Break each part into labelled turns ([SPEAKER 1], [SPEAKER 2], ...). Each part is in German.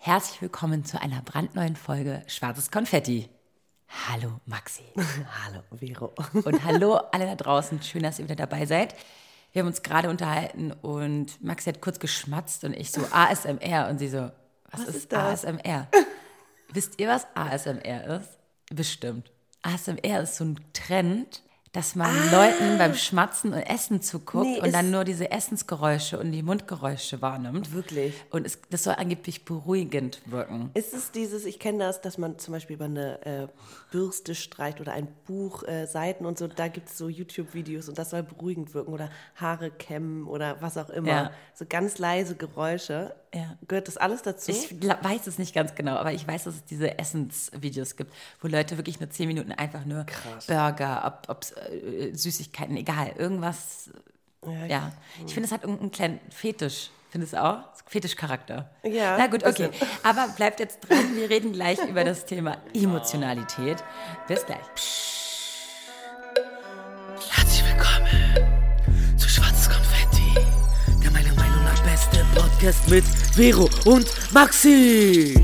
[SPEAKER 1] Herzlich willkommen zu einer brandneuen Folge Schwarzes Konfetti. Hallo Maxi.
[SPEAKER 2] Hallo Vero.
[SPEAKER 1] Und hallo alle da draußen. Schön, dass ihr wieder dabei seid. Wir haben uns gerade unterhalten und Maxi hat kurz geschmatzt und ich so ASMR und sie so, was,
[SPEAKER 2] Was
[SPEAKER 1] ist,
[SPEAKER 2] ist das?
[SPEAKER 1] ASMR? Wisst ihr, was ASMR ist? Bestimmt. ASMR ist so ein Trend, dass man Leuten beim Schmatzen und Essen zuguckt
[SPEAKER 2] Nee,
[SPEAKER 1] und dann nur diese Essensgeräusche und die Mundgeräusche wahrnimmt.
[SPEAKER 2] Wirklich?
[SPEAKER 1] Und es, das soll angeblich beruhigend wirken.
[SPEAKER 2] Ist es dieses, ich kenne das, dass man zum Beispiel über eine äh, Bürste streicht oder ein Buch, äh, Seiten und so, da gibt es so YouTube-Videos und das soll beruhigend wirken oder Haare kämmen oder was auch immer.
[SPEAKER 1] Ja.
[SPEAKER 2] So ganz leise Geräusche.
[SPEAKER 1] Ja.
[SPEAKER 2] Gehört das alles dazu?
[SPEAKER 1] Ich weiß es nicht ganz genau, aber ich weiß, dass es diese Essensvideos gibt, wo Leute wirklich nur zehn Minuten einfach nur Burger, ob, ob's, äh, Süßigkeiten, egal, irgendwas.
[SPEAKER 2] Ja,
[SPEAKER 1] Ja, ich finde, es hat irgendeinen kleinen Fetisch. Findest du auch? Fetischcharakter.
[SPEAKER 2] Ja,
[SPEAKER 1] Na gut, okay.
[SPEAKER 2] bisschen.
[SPEAKER 1] Aber bleibt jetzt dran. Wir reden gleich über das Thema Emotionalität. Bis gleich.
[SPEAKER 3] Herzlich Podcast mit Vero und Maxi.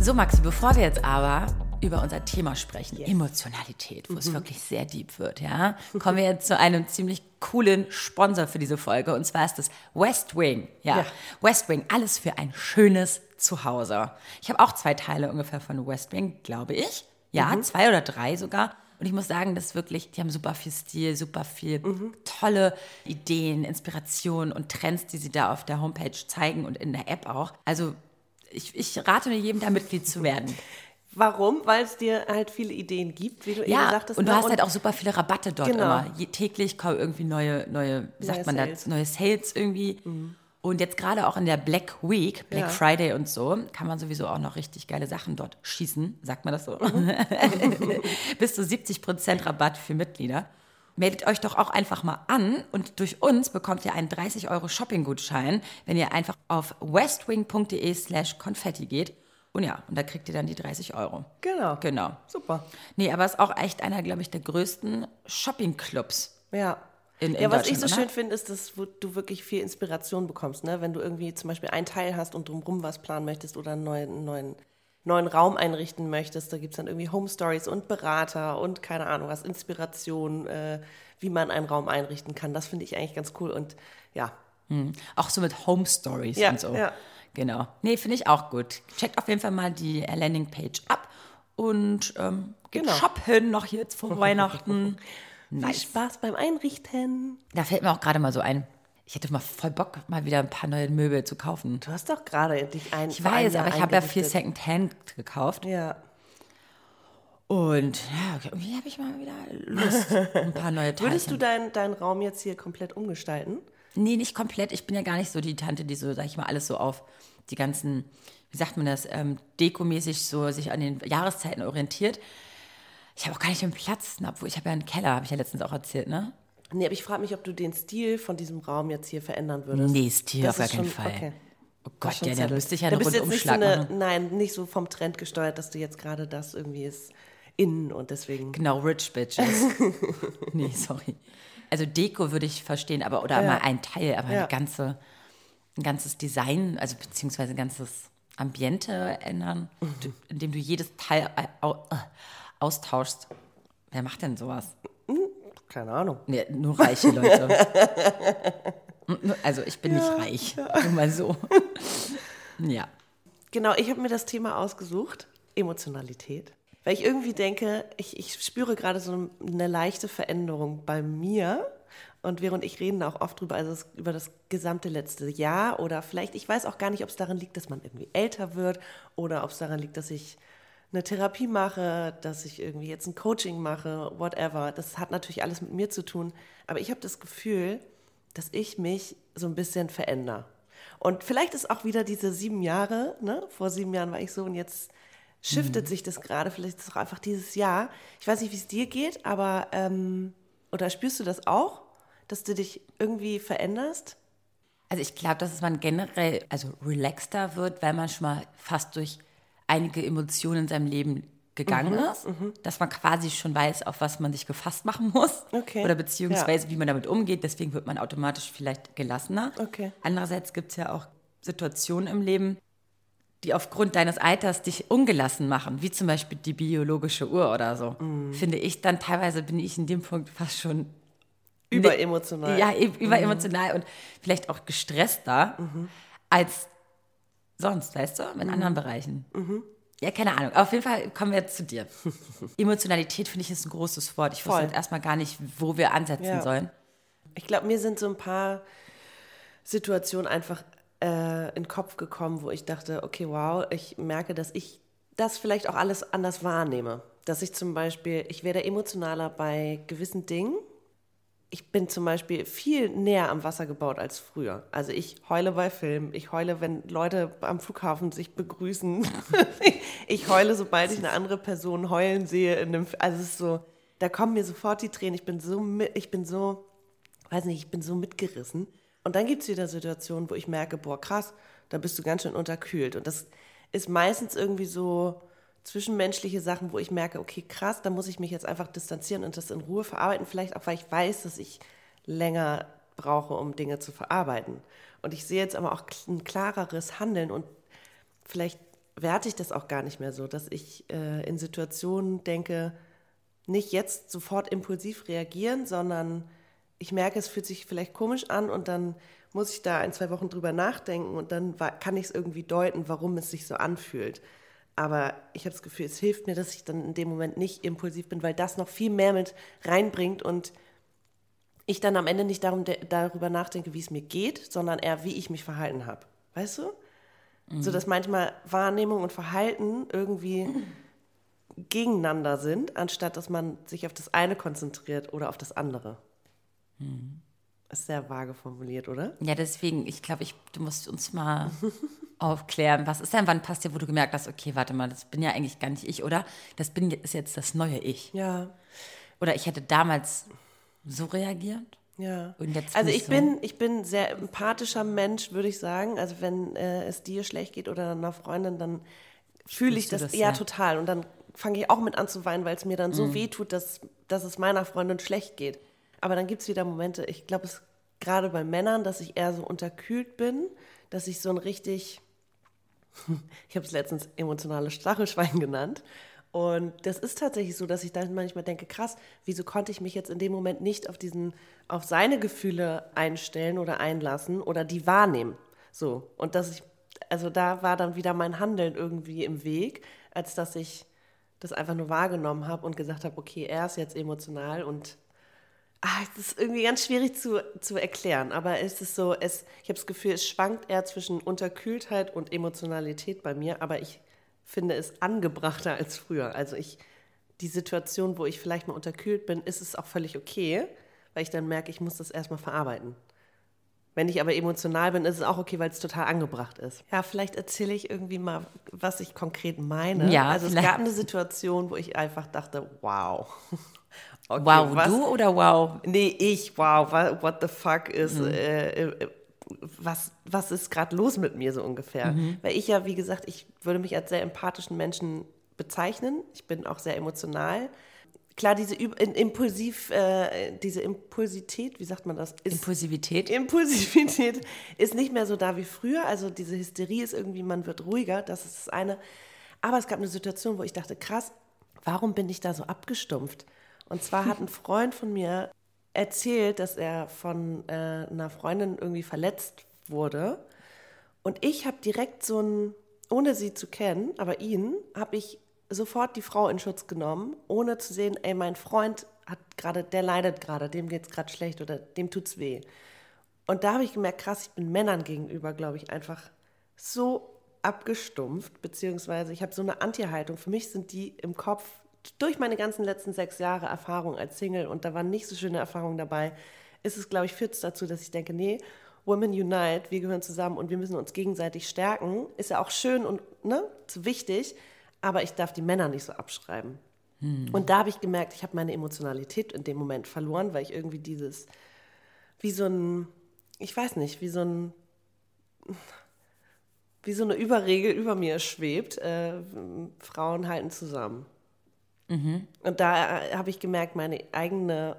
[SPEAKER 1] So, Maxi, bevor wir jetzt aber über unser Thema sprechen, Emotionalität, wo es wirklich sehr deep wird, ja, kommen wir jetzt zu einem ziemlich coolen Sponsor für diese Folge und zwar ist das West Wing. Ja,
[SPEAKER 2] Ja.
[SPEAKER 1] West Wing, alles für ein schönes Zuhause. Ich habe auch zwei Teile ungefähr von West Wing, glaube ich. Ja, zwei oder drei sogar. Und ich muss sagen, das wirklich, die haben super viel Stil, super viel tolle Ideen, Inspirationen und Trends, die sie da auf der Homepage zeigen und in der App auch. Also ich, ich rate nur jedem, da Mitglied zu werden.
[SPEAKER 2] Warum? Weil es dir halt viele Ideen gibt, wie du eben
[SPEAKER 1] Ja,
[SPEAKER 2] sagtest.
[SPEAKER 1] und du
[SPEAKER 2] ne?
[SPEAKER 1] hast halt auch super viele Rabatte dort
[SPEAKER 2] Genau.
[SPEAKER 1] immer. Je, täglich kommen irgendwie neue, neue, wie sagt
[SPEAKER 2] Neue
[SPEAKER 1] man
[SPEAKER 2] Sales.
[SPEAKER 1] neue Sales irgendwie. Und jetzt gerade auch in der Black Week, Black
[SPEAKER 2] Ja.
[SPEAKER 1] Friday und so, kann man sowieso auch noch richtig geile Sachen dort schießen, sagt man das so?
[SPEAKER 2] Mhm.
[SPEAKER 1] Bis zu 70% Rabatt für Mitglieder. Meldet euch doch auch einfach mal an und durch uns bekommt ihr einen 30 Euro Shopping-Gutschein, wenn ihr einfach auf westwing.de slash konfetti geht. Und ja, und da kriegt ihr dann die 30 Euro.
[SPEAKER 2] Genau.
[SPEAKER 1] Genau.
[SPEAKER 2] Super.
[SPEAKER 1] Nee, aber es ist auch echt einer, glaube ich, der größten Shopping-Clubs.
[SPEAKER 2] Ja.
[SPEAKER 1] In- in
[SPEAKER 2] ja, was ich so schön finde, ist, dass du wirklich viel Inspiration bekommst, ne? Wenn du irgendwie zum Beispiel einen Teil hast und drumherum was planen möchtest oder einen neuen, neuen, neuen Raum einrichten möchtest, da gibt es dann irgendwie Home Stories und Berater und keine Ahnung was, Inspiration, äh, wie man einen Raum einrichten kann. Das finde ich eigentlich ganz cool und ja,
[SPEAKER 1] Auch so mit Home Stories
[SPEAKER 2] Ja,
[SPEAKER 1] und so.
[SPEAKER 2] ja.
[SPEAKER 1] Genau. Nee, finde ich auch gut. Checkt auf jeden Fall mal die Landingpage ab und ähm, geht
[SPEAKER 2] Genau.
[SPEAKER 1] shoppen noch jetzt vor Weihnachten.
[SPEAKER 2] viel
[SPEAKER 1] Nice.
[SPEAKER 2] Spaß beim Einrichten.
[SPEAKER 1] Da fällt mir auch gerade mal so ein, ich hätte mal voll Bock, mal wieder ein paar neue Möbel zu kaufen.
[SPEAKER 2] Du hast doch gerade dich ein.
[SPEAKER 1] Ich weiß, aber ich habe ja viel. Secondhand gekauft.
[SPEAKER 2] Ja.
[SPEAKER 1] Und ja, irgendwie habe ich mal wieder Lust, ein paar neue Teile.
[SPEAKER 2] Würdest du deinen deinen Raum jetzt hier komplett umgestalten?
[SPEAKER 1] Nee, nicht komplett. Ich bin ja gar nicht so die Tante, die so, sag ich mal, alles so auf die ganzen, wie sagt man das, ähm, dekomäßig so sich an den Jahreszeiten orientiert. Ich habe auch gar nicht den Platz, obwohl ich habe ja einen Keller, habe ich ja letztens auch erzählt, ne?
[SPEAKER 2] Nee, aber ich frage mich, ob du den Stil von diesem Raum jetzt hier verändern würdest.
[SPEAKER 1] Nee, Stil
[SPEAKER 2] Das
[SPEAKER 1] auf gar keinen
[SPEAKER 2] schon-
[SPEAKER 1] Fall.
[SPEAKER 2] okay.
[SPEAKER 1] Oh Gott, ja, da müsste ich ja
[SPEAKER 2] Da
[SPEAKER 1] einen
[SPEAKER 2] jetzt nicht so
[SPEAKER 1] Rundumschlag
[SPEAKER 2] eine. Nein, nicht so vom Trend gesteuert, dass du jetzt gerade das irgendwie ist innen und deswegen.
[SPEAKER 1] Genau, Rich Bitches. nee, sorry. Also Deko würde ich verstehen, aber oder
[SPEAKER 2] Ja.
[SPEAKER 1] mal ein Teil, aber
[SPEAKER 2] Ja.
[SPEAKER 1] eine ganze, ein ganzes Design, also beziehungsweise ein ganzes Ambiente ändern, du- indem du jedes Teil austauschst. Wer macht denn sowas?
[SPEAKER 2] Keine Ahnung.
[SPEAKER 1] Nee, nur reiche Leute. Nur- also ich bin nicht reich, nur mal so. ja.
[SPEAKER 2] Genau, ich habe mir das Thema ausgesucht, Emotionalität. Weil ich irgendwie denke, ich, ich spüre gerade so eine leichte Veränderung bei mir. Und während ich reden da auch oft drüber, also über das gesamte letzte Jahr oder vielleicht, ich weiß auch gar nicht, ob es daran liegt, dass man irgendwie älter wird oder ob es daran liegt, dass ich eine Therapie mache, dass ich irgendwie jetzt ein Coaching mache, whatever. Das hat natürlich alles mit mir zu tun. Aber ich habe das Gefühl, dass ich mich so ein bisschen verändere. Und vielleicht ist auch wieder diese sieben Jahre, ne? vor sieben Jahren war ich so und jetzt shiftet sich das gerade, vielleicht ist es auch einfach dieses Jahr. Ich weiß nicht, wie es dir geht, aber ähm, oder spürst du das auch, dass du dich irgendwie veränderst?
[SPEAKER 1] Also ich glaube, dass man generell also relaxter wird, weil man schon mal fast durch einige Emotionen in seinem Leben gegangen
[SPEAKER 2] Mhm,
[SPEAKER 1] ist, dass man quasi schon weiß, auf was man sich gefasst machen muss
[SPEAKER 2] Okay,
[SPEAKER 1] oder beziehungsweise wie man damit umgeht. Deswegen wird man automatisch vielleicht gelassener.
[SPEAKER 2] Okay.
[SPEAKER 1] Andererseits gibt es ja auch Situationen im Leben, die aufgrund deines Alters dich ungelassen machen, wie zum Beispiel die biologische Uhr oder so, finde ich dann teilweise bin ich in dem Punkt fast schon
[SPEAKER 2] Überemotional.
[SPEAKER 1] ja, e- überemotional und vielleicht auch gestresster als sonst, weißt du, in anderen Bereichen. Ja, keine Ahnung. Auf jeden Fall kommen wir jetzt zu dir. Emotionalität finde ich ist ein großes Wort. Ich
[SPEAKER 2] Voll.
[SPEAKER 1] wusste jetzt erstmal gar nicht, wo wir ansetzen
[SPEAKER 2] Ja.
[SPEAKER 1] sollen.
[SPEAKER 2] Ich glaube, mir sind so ein paar Situationen einfach äh, in den Kopf gekommen, wo ich dachte, okay, wow, ich merke, dass ich das vielleicht auch alles anders wahrnehme. Dass ich zum Beispiel, ich werde emotionaler bei gewissen Dingen. Ich bin zum Beispiel viel näher am Wasser gebaut als früher. Also ich heule bei Filmen, ich heule, wenn Leute am Flughafen sich begrüßen. ich heule, sobald ich eine andere Person heulen sehe. In einem, also es ist so, da kommen mir sofort die Tränen. Ich bin so, ich bin so weiß nicht, ich bin so mitgerissen. Und dann gibt es wieder Situationen, wo ich merke, boah, krass, da bist du ganz schön unterkühlt. Und das ist meistens irgendwie so zwischenmenschliche Sachen, wo ich merke, okay, krass, da muss ich mich jetzt einfach distanzieren und das in Ruhe verarbeiten. Vielleicht auch, weil ich weiß, dass ich länger brauche, um Dinge zu verarbeiten. Und ich sehe jetzt aber auch ein klareres Handeln und vielleicht werte ich das auch gar nicht mehr so, dass ich äh, in Situationen denke, nicht jetzt sofort impulsiv reagieren, sondern ich merke, es fühlt sich vielleicht komisch an und dann muss ich da ein, zwei Wochen drüber nachdenken und dann kann ich es irgendwie deuten, warum es sich so anfühlt. Aber ich habe das Gefühl, es hilft mir, dass ich dann in dem Moment nicht impulsiv bin, weil das noch viel mehr mit reinbringt und ich dann am Ende nicht darum, darüber nachdenke, wie es mir geht, sondern eher, wie ich mich verhalten habe. Weißt du? So dass manchmal Wahrnehmung und Verhalten irgendwie gegeneinander sind, anstatt dass man sich auf das eine konzentriert oder auf das andere. Ist sehr vage formuliert, oder?
[SPEAKER 1] Ja, deswegen, ich glaube, ich, du musst uns mal aufklären, was ist denn, wann passt dir, wo du gemerkt hast, okay, warte mal, das bin ja eigentlich gar nicht ich, oder? Das bin, ist jetzt das neue Ich.
[SPEAKER 2] Ja,
[SPEAKER 1] Oder ich hätte damals so reagiert.
[SPEAKER 2] ja.
[SPEAKER 1] Und jetzt
[SPEAKER 2] also ich
[SPEAKER 1] so.
[SPEAKER 2] bin, ich bin ein sehr empathischer Mensch, würde ich sagen. Also wenn äh, es dir schlecht geht oder einer Freundin, dann fühle ich das,
[SPEAKER 1] das,
[SPEAKER 2] ja,
[SPEAKER 1] ja.
[SPEAKER 2] total. Und dann fange ich auch mit an zu weinen, weil es mir dann so
[SPEAKER 1] Mhm.
[SPEAKER 2] weh tut, dass, dass es meiner Freundin schlecht geht. Aber dann gibt es wieder Momente, ich glaube, es gerade bei Männern, dass ich eher so unterkühlt bin, dass ich so ein richtig, ich habe es letztens emotionales Stachelschwein genannt. Und das ist tatsächlich so, dass ich dann manchmal denke, krass, wieso konnte ich mich jetzt in dem Moment nicht auf diesen, auf seine Gefühle einstellen oder einlassen oder die wahrnehmen. So. Und dass ich, also da war dann wieder mein Handeln irgendwie im Weg, als dass ich das einfach nur wahrgenommen habe und gesagt habe, okay, er ist jetzt emotional und Ah, es ist irgendwie ganz schwierig zu, zu erklären, aber es ist so, es, ich habe das Gefühl, es schwankt eher zwischen Unterkühltheit und Emotionalität bei mir, aber ich finde es angebrachter als früher. Also ich, die Situation, wo ich vielleicht mal unterkühlt bin, ist es auch völlig okay, weil ich dann merke, ich muss das erstmal verarbeiten. Wenn ich aber emotional bin, ist es auch okay, weil es total angebracht ist. Ja, vielleicht erzähle ich irgendwie mal, was ich konkret meine.
[SPEAKER 1] Ja,
[SPEAKER 2] also es
[SPEAKER 1] vielleicht.
[SPEAKER 2] gab eine Situation, wo ich einfach dachte, wow. Okay,
[SPEAKER 1] wow,
[SPEAKER 2] was-
[SPEAKER 1] du oder wow?
[SPEAKER 2] Nee, ich, wow, what the fuck ist,
[SPEAKER 1] Mhm.
[SPEAKER 2] äh, äh, was, was ist gerade los mit mir so ungefähr?
[SPEAKER 1] Mhm.
[SPEAKER 2] Weil ich ja, wie gesagt, ich würde mich als sehr empathischen Menschen bezeichnen. Ich bin auch sehr emotional. Klar, diese Impulsiv, äh, diese Impulsität, wie sagt man das? Ist,
[SPEAKER 1] Impulsivität?
[SPEAKER 2] Impulsivität ist nicht mehr so da wie früher. Also diese Hysterie ist irgendwie, man wird ruhiger, das ist das eine. Aber es gab eine Situation, wo ich dachte, krass, warum bin ich da so abgestumpft? Und zwar hat ein Freund von mir erzählt, dass er von äh, einer Freundin irgendwie verletzt wurde. Und ich habe direkt so ein, ohne sie zu kennen, aber ihn, habe ich sofort die Frau in Schutz genommen, ohne zu sehen, ey, mein Freund hat gerade, der leidet gerade, dem geht's gerade schlecht oder dem tut's weh. Und da habe ich gemerkt, krass, ich bin Männern gegenüber, glaube ich, einfach so abgestumpft, beziehungsweise ich habe so eine Anti-Haltung. Für mich sind die im Kopf durch meine ganzen letzten sechs Jahre Erfahrung als Single und da waren nicht so schöne Erfahrungen dabei, ist es, glaube ich, führt es dazu, dass ich denke, nee, Women Unite, wir gehören zusammen und wir müssen uns gegenseitig stärken. Ist ja auch schön und ne, wichtig, aber ich darf die Männer nicht so abschreiben. Und da habe ich gemerkt, ich habe meine Emotionalität in dem Moment verloren, weil ich irgendwie dieses, wie so ein, ich weiß nicht, wie so ein, wie so eine Überregel über mir schwebt, äh, Frauen halten zusammen. Und da äh, habe ich gemerkt, meine eigene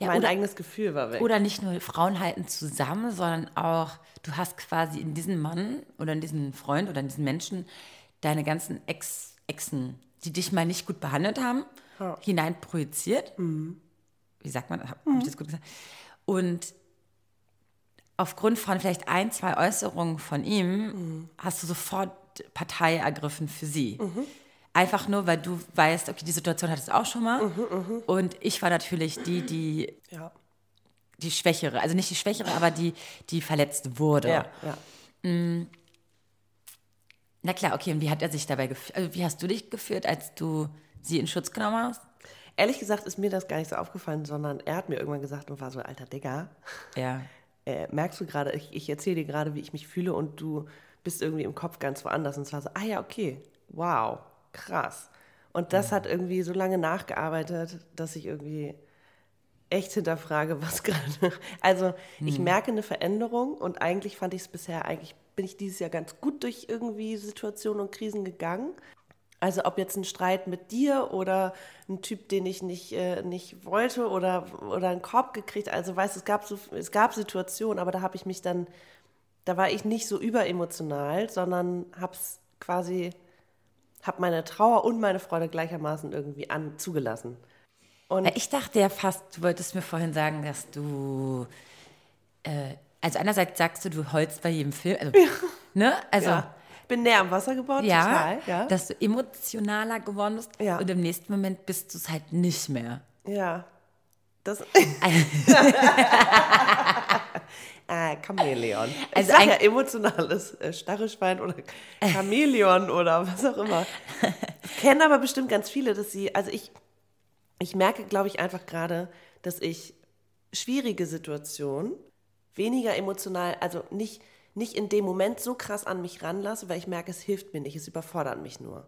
[SPEAKER 1] Ja,
[SPEAKER 2] mein
[SPEAKER 1] oder-
[SPEAKER 2] eigenes Gefühl war weg.
[SPEAKER 1] Oder nicht nur Frauen halten zusammen, sondern auch, du hast quasi in diesen Mann oder in diesen Freund oder in diesen Menschen deine ganzen Ex Exen, die dich mal nicht gut behandelt haben, hinein projiziert. Wie sagt man? Hab, hab ich das gut gesagt? Und aufgrund von vielleicht ein, zwei Äußerungen von ihm hast du sofort Partei ergriffen für sie. Einfach nur, weil du weißt, okay, die Situation hattest du auch schon mal. Und ich war natürlich die, die
[SPEAKER 2] ja.
[SPEAKER 1] die Schwächere, also nicht die Schwächere, aber die, die verletzt wurde.
[SPEAKER 2] Ja, ja.
[SPEAKER 1] Na klar, okay, und wie hat er sich dabei gefühlt? Also wie hast du dich gefühlt, als du sie in Schutz genommen hast?
[SPEAKER 2] Ehrlich gesagt ist mir das gar nicht so aufgefallen, sondern er hat mir irgendwann gesagt und war so, alter Digga,
[SPEAKER 1] Ja.
[SPEAKER 2] äh, merkst du gerade, ich, ich erzähle dir gerade, wie ich mich fühle und du bist irgendwie im Kopf ganz woanders. Und es war so, ah ja, okay, wow, krass. Und das hat irgendwie so lange nachgearbeitet, dass ich irgendwie echt hinterfrage, was gerade. Also ich merke eine Veränderung und eigentlich fand ich es bisher, eigentlich bin ich dieses Jahr ganz gut durch irgendwie Situationen und Krisen gegangen. Also ob jetzt ein Streit mit dir oder ein Typ, den ich nicht, äh, nicht wollte oder, oder einen Korb gekriegt. Also weißt, es gab so, es gab Situationen, aber da habe ich mich dann, da war ich nicht so überemotional, sondern hab's quasi, hab meine Trauer und meine Freude gleichermaßen irgendwie an, zugelassen. Und
[SPEAKER 1] Ich dachte ja fast, du wolltest mir vorhin sagen, dass du, äh, also einerseits sagst du, du heulst bei jedem Film, also, ne? Also,
[SPEAKER 2] ja,
[SPEAKER 1] ja,
[SPEAKER 2] bin näher am Wasser gebaut, total. Ja,
[SPEAKER 1] dass du emotionaler geworden bist
[SPEAKER 2] Ja.
[SPEAKER 1] und im nächsten Moment bist du es halt nicht mehr.
[SPEAKER 2] ja. Das, äh, Chamäleon. Ich
[SPEAKER 1] Also ein-
[SPEAKER 2] ja emotionales äh, Starreschwein oder Chamäleon oder was auch immer. Kennen aber bestimmt ganz viele, dass sie, also ich, ich merke, glaube ich, einfach gerade, dass ich schwierige Situationen weniger emotional, also nicht, nicht in dem Moment so krass an mich ranlasse, weil ich merke, es hilft mir nicht, es überfordert mich nur.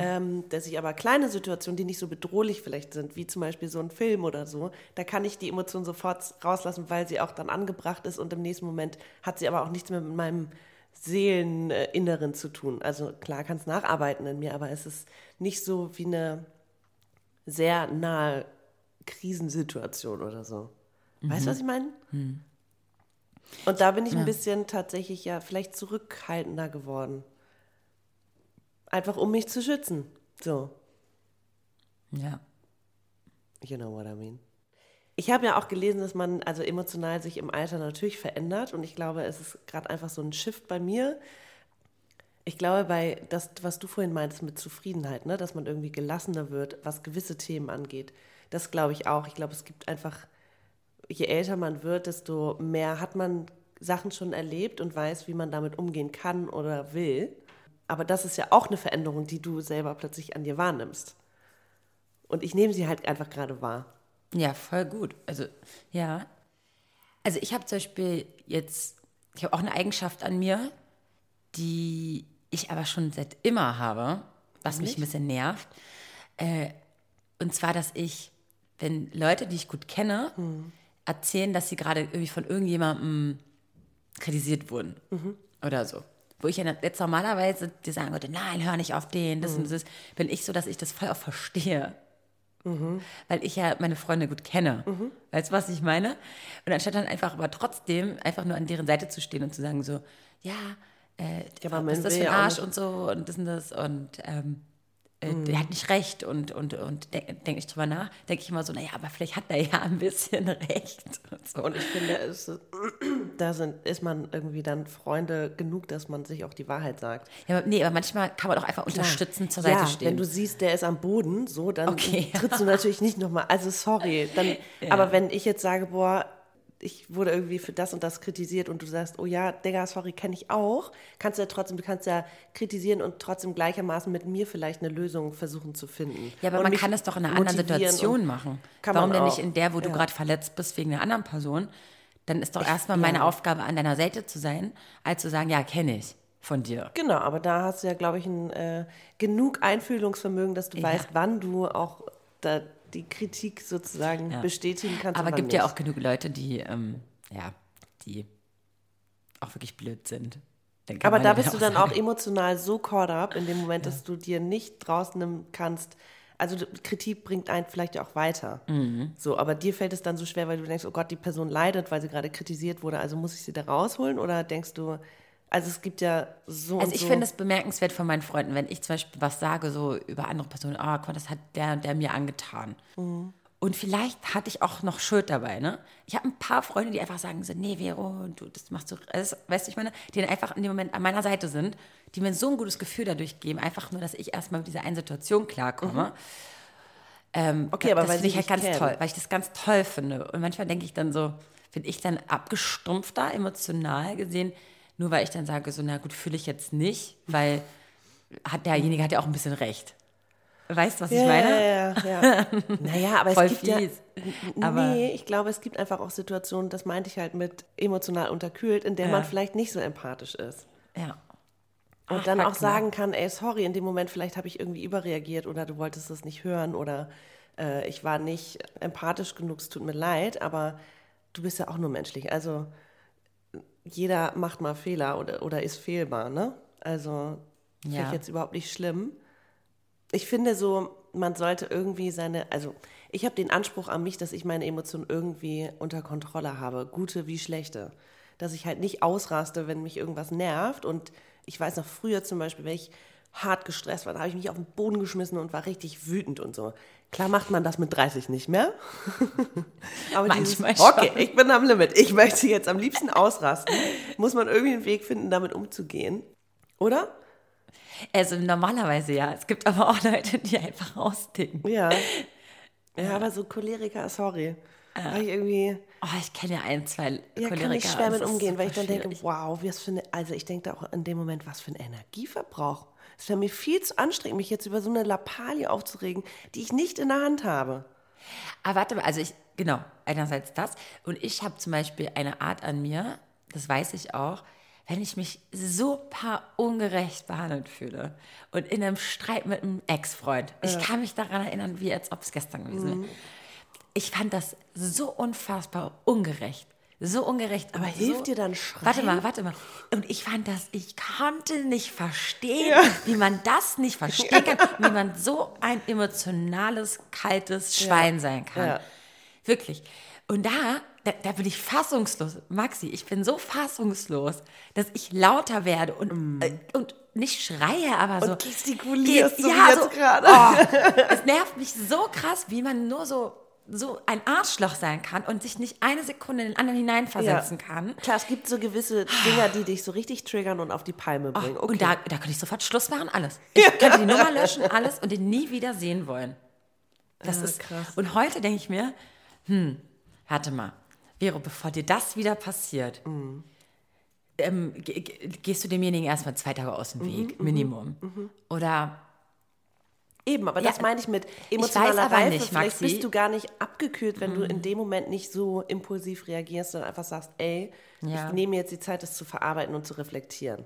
[SPEAKER 2] Ähm, dass ich aber kleine Situationen, die nicht so bedrohlich vielleicht sind, wie zum Beispiel so ein Film oder so, da kann ich die Emotion sofort rauslassen, weil sie auch dann angebracht ist und im nächsten Moment hat sie aber auch nichts mehr mit meinem Seeleninneren zu tun. Also klar kann es nacharbeiten in mir, aber es ist nicht so wie eine sehr nahe Krisensituation oder so. Weißt du, was ich meine? Und da bin ich ein bisschen tatsächlich ja vielleicht zurückhaltender geworden. Einfach um mich zu schützen. So,
[SPEAKER 1] Ja.
[SPEAKER 2] you know what I mean. Ich habe ja auch gelesen, dass man also emotional sich im Alter natürlich verändert und ich glaube, es ist gerade einfach so ein Shift bei mir. Ich glaube, bei das, was du vorhin meintest mit Zufriedenheit, ne, dass man irgendwie gelassener wird, was gewisse Themen angeht, das glaube ich auch. Ich glaube, es gibt einfach, je älter man wird, desto mehr hat man Sachen schon erlebt und weiß, wie man damit umgehen kann oder will. Aber das ist ja auch eine Veränderung, die du selber plötzlich an dir wahrnimmst. Und ich nehme sie halt einfach gerade wahr.
[SPEAKER 1] Ja, voll gut. Also, ja. Also ich habe zum Beispiel jetzt, ich habe auch eine Eigenschaft an mir, die ich aber schon seit immer habe, was mich ein bisschen nervt. Äh, und zwar, dass ich, wenn Leute, die ich gut kenne, erzählen, dass sie gerade irgendwie von irgendjemandem kritisiert wurden oder so. Wo ich ja jetzt normalerweise dir sagen würde, nein, hör nicht auf den, das und das, bin ich so, dass ich das voll auch verstehe weil ich ja meine Freunde gut kenne. Weißt du, was ich meine? Und anstatt dann einfach aber trotzdem einfach nur an deren Seite zu stehen und zu sagen so, ja, äh,
[SPEAKER 2] Ja,
[SPEAKER 1] was ist das für ein Arsch und so und das und das und ähm, äh, der hat nicht recht und, und, und denke denk ich drüber nach, denke ich immer so, naja, aber vielleicht hat er ja ein bisschen recht. Und so.
[SPEAKER 2] Und ich finde, es, da sind, ist man irgendwie dann Freunde genug, dass man sich auch die Wahrheit sagt.
[SPEAKER 1] ja, aber, nee, aber manchmal kann man auch einfach unterstützend zur Seite
[SPEAKER 2] ja,
[SPEAKER 1] stehen.
[SPEAKER 2] wenn du siehst, der ist am Boden, so, dann
[SPEAKER 1] Okay.
[SPEAKER 2] trittst du natürlich nicht nochmal, also sorry. Dann, Aber wenn ich jetzt sage, boah, ich wurde irgendwie für das und das kritisiert und du sagst, oh ja, Digga, sorry, kenne ich auch, kannst du ja trotzdem, du kannst ja kritisieren und trotzdem gleichermaßen mit mir vielleicht eine Lösung versuchen zu finden.
[SPEAKER 1] Ja, aber
[SPEAKER 2] Und
[SPEAKER 1] man kann das doch in einer anderen Situation machen. Warum denn nicht in der, wo du
[SPEAKER 2] Ja.
[SPEAKER 1] gerade verletzt bist wegen einer anderen Person? Dann ist doch erstmal meine
[SPEAKER 2] ja.
[SPEAKER 1] Aufgabe, an deiner Seite zu sein, als zu sagen, ja, kenne ich von dir.
[SPEAKER 2] Genau, aber da hast du ja, glaube ich, ein, äh, genug Einfühlungsvermögen, dass du
[SPEAKER 1] Ja.
[SPEAKER 2] weißt, wann du auch da die Kritik sozusagen
[SPEAKER 1] Ja.
[SPEAKER 2] bestätigen kannst.
[SPEAKER 1] Aber es gibt ja
[SPEAKER 2] nicht.
[SPEAKER 1] auch genug Leute, die, ähm, ja, die auch wirklich blöd sind.
[SPEAKER 2] Aber da
[SPEAKER 1] ja
[SPEAKER 2] bist du dann auch
[SPEAKER 1] sagen.
[SPEAKER 2] emotional so caught up in dem Moment, dass du dir nicht rausnehmen kannst, Also Kritik bringt einen vielleicht ja auch weiter. So, aber dir fällt es dann so schwer, weil du denkst, oh Gott, die Person leidet, weil sie gerade kritisiert wurde, also muss ich sie da rausholen? Oder denkst du, also es gibt ja so
[SPEAKER 1] Also ich
[SPEAKER 2] so.
[SPEAKER 1] finde es bemerkenswert von meinen Freunden, wenn ich zum Beispiel was sage, so über andere Personen, ah, guck mal, das hat der und der mir angetan. Und vielleicht hatte ich auch noch Schuld dabei, ne? Ich habe ein paar Freunde, die einfach sagen so, nee, Vero, du, das machst du, also, weißt du, ich meine, die dann einfach in dem Moment an meiner Seite sind, die mir so ein gutes Gefühl dadurch geben, einfach nur, dass ich erstmal mit dieser einen Situation klarkomme. Ähm,
[SPEAKER 2] Okay, aber
[SPEAKER 1] das
[SPEAKER 2] weil
[SPEAKER 1] ich halt ganz
[SPEAKER 2] kennen.
[SPEAKER 1] toll, weil ich das ganz toll finde. Und manchmal denke ich dann so, bin ich dann abgestumpfter, emotional gesehen, nur weil ich dann sage, so, na gut, fühle ich jetzt nicht, weil hat derjenige hat ja auch ein bisschen recht. Weißt du, was ich
[SPEAKER 2] ja,
[SPEAKER 1] meine?
[SPEAKER 2] Ja, ja, ja. naja, aber
[SPEAKER 1] Voll
[SPEAKER 2] es gibt ja,
[SPEAKER 1] fies. Aber-
[SPEAKER 2] nee, ich glaube, es gibt einfach auch Situationen, das meinte ich halt mit emotional unterkühlt, in der
[SPEAKER 1] Ja.
[SPEAKER 2] man vielleicht nicht so empathisch ist.
[SPEAKER 1] Ja.
[SPEAKER 2] Und
[SPEAKER 1] Ach,
[SPEAKER 2] dann auch sagen kann, ey, sorry, in dem Moment vielleicht habe ich irgendwie überreagiert oder du wolltest das nicht hören oder äh, ich war nicht empathisch genug, es tut mir leid, aber du bist ja auch nur menschlich. Also jeder macht mal Fehler oder, oder ist fehlbar, ne? Also finde
[SPEAKER 1] Ja.
[SPEAKER 2] ich jetzt überhaupt nicht schlimm. Ich finde so, man sollte irgendwie seine, also ich habe den Anspruch an mich, dass ich meine Emotionen irgendwie unter Kontrolle habe, gute wie schlechte. Dass ich halt nicht ausraste, wenn mich irgendwas nervt. Und ich weiß noch früher zum Beispiel, wenn ich hart gestresst war, da habe ich mich auf den Boden geschmissen und war richtig wütend und so. Klar macht man das mit 30 nicht mehr. Aber
[SPEAKER 1] Manchmal
[SPEAKER 2] dieses, okay, ich bin am Limit. Ich möchte jetzt am liebsten ausrasten. Muss man irgendwie einen Weg finden, damit umzugehen. Oder?
[SPEAKER 1] Also normalerweise ja. Es gibt aber auch Leute, die einfach rausticken.
[SPEAKER 2] Ja. Ja, aber so Choleriker, sorry. Weil ich irgendwie,
[SPEAKER 1] Oh, ich kenne ja ein, zwei
[SPEAKER 2] ja,
[SPEAKER 1] Choleriker.
[SPEAKER 2] kann ich schwer mit umgehen, weil ich dann denke, wow, was für eine, also ich denke da auch in dem Moment, was für ein Energieverbrauch. Es wäre mir viel zu anstrengend, mich jetzt über so eine Lappalie aufzuregen, die ich nicht in der Hand habe.
[SPEAKER 1] Aber warte mal, also ich, genau, einerseits das. Und ich habe zum Beispiel eine Art an mir, das weiß ich auch, wenn ich mich super ungerecht behandelt fühle und in einem Streit mit einem Ex-Freund. Ich kann mich daran erinnern, wie als ob es gestern gewesen wäre. Ich fand das so unfassbar ungerecht. So ungerecht. Aber
[SPEAKER 2] hilft
[SPEAKER 1] so,
[SPEAKER 2] dir dann Schreien?
[SPEAKER 1] Warte mal, warte mal. Und ich fand das, ich konnte nicht verstehen, wie man das nicht verstehen kann, wie man so ein emotionales, kaltes Schwein sein kann.
[SPEAKER 2] Ja.
[SPEAKER 1] Wirklich. Und da, da, da bin ich fassungslos. Maxi, ich bin so fassungslos, dass ich lauter werde und, äh, und nicht schreie, aber so.
[SPEAKER 2] Und gestikulierst, so wie
[SPEAKER 1] ja,
[SPEAKER 2] jetzt
[SPEAKER 1] so,
[SPEAKER 2] gerade.
[SPEAKER 1] Oh, es nervt mich so krass, wie man nur so, so ein Arschloch sein kann und sich nicht eine Sekunde in den anderen hineinversetzen kann.
[SPEAKER 2] Klar, es gibt so gewisse Dinger, die dich so richtig triggern und auf die Palme bringen. Okay.
[SPEAKER 1] Und da, da könnte ich sofort Schluss machen, alles. Ich könnte die Nummer löschen, alles und den nie wieder sehen wollen. Das
[SPEAKER 2] Ja,
[SPEAKER 1] ist
[SPEAKER 2] krass.
[SPEAKER 1] Und heute denke ich mir, hm, warte mal, Vero, bevor dir das wieder passiert,
[SPEAKER 2] Mhm.
[SPEAKER 1] ähm, ge- ge- gehst du demjenigen erstmal zwei Tage aus dem
[SPEAKER 2] Mhm,
[SPEAKER 1] Weg, Minimum. Oder
[SPEAKER 2] Eben, aber das
[SPEAKER 1] Ja,
[SPEAKER 2] meine ich mit emotionaler
[SPEAKER 1] aber
[SPEAKER 2] Reife.
[SPEAKER 1] nicht,
[SPEAKER 2] Vielleicht.
[SPEAKER 1] Mhm.
[SPEAKER 2] bist du gar nicht abgekühlt, wenn du in dem Moment nicht so impulsiv reagierst, sondern einfach sagst, ey,
[SPEAKER 1] Ja.
[SPEAKER 2] ich nehme mir jetzt die Zeit, das zu verarbeiten und zu reflektieren.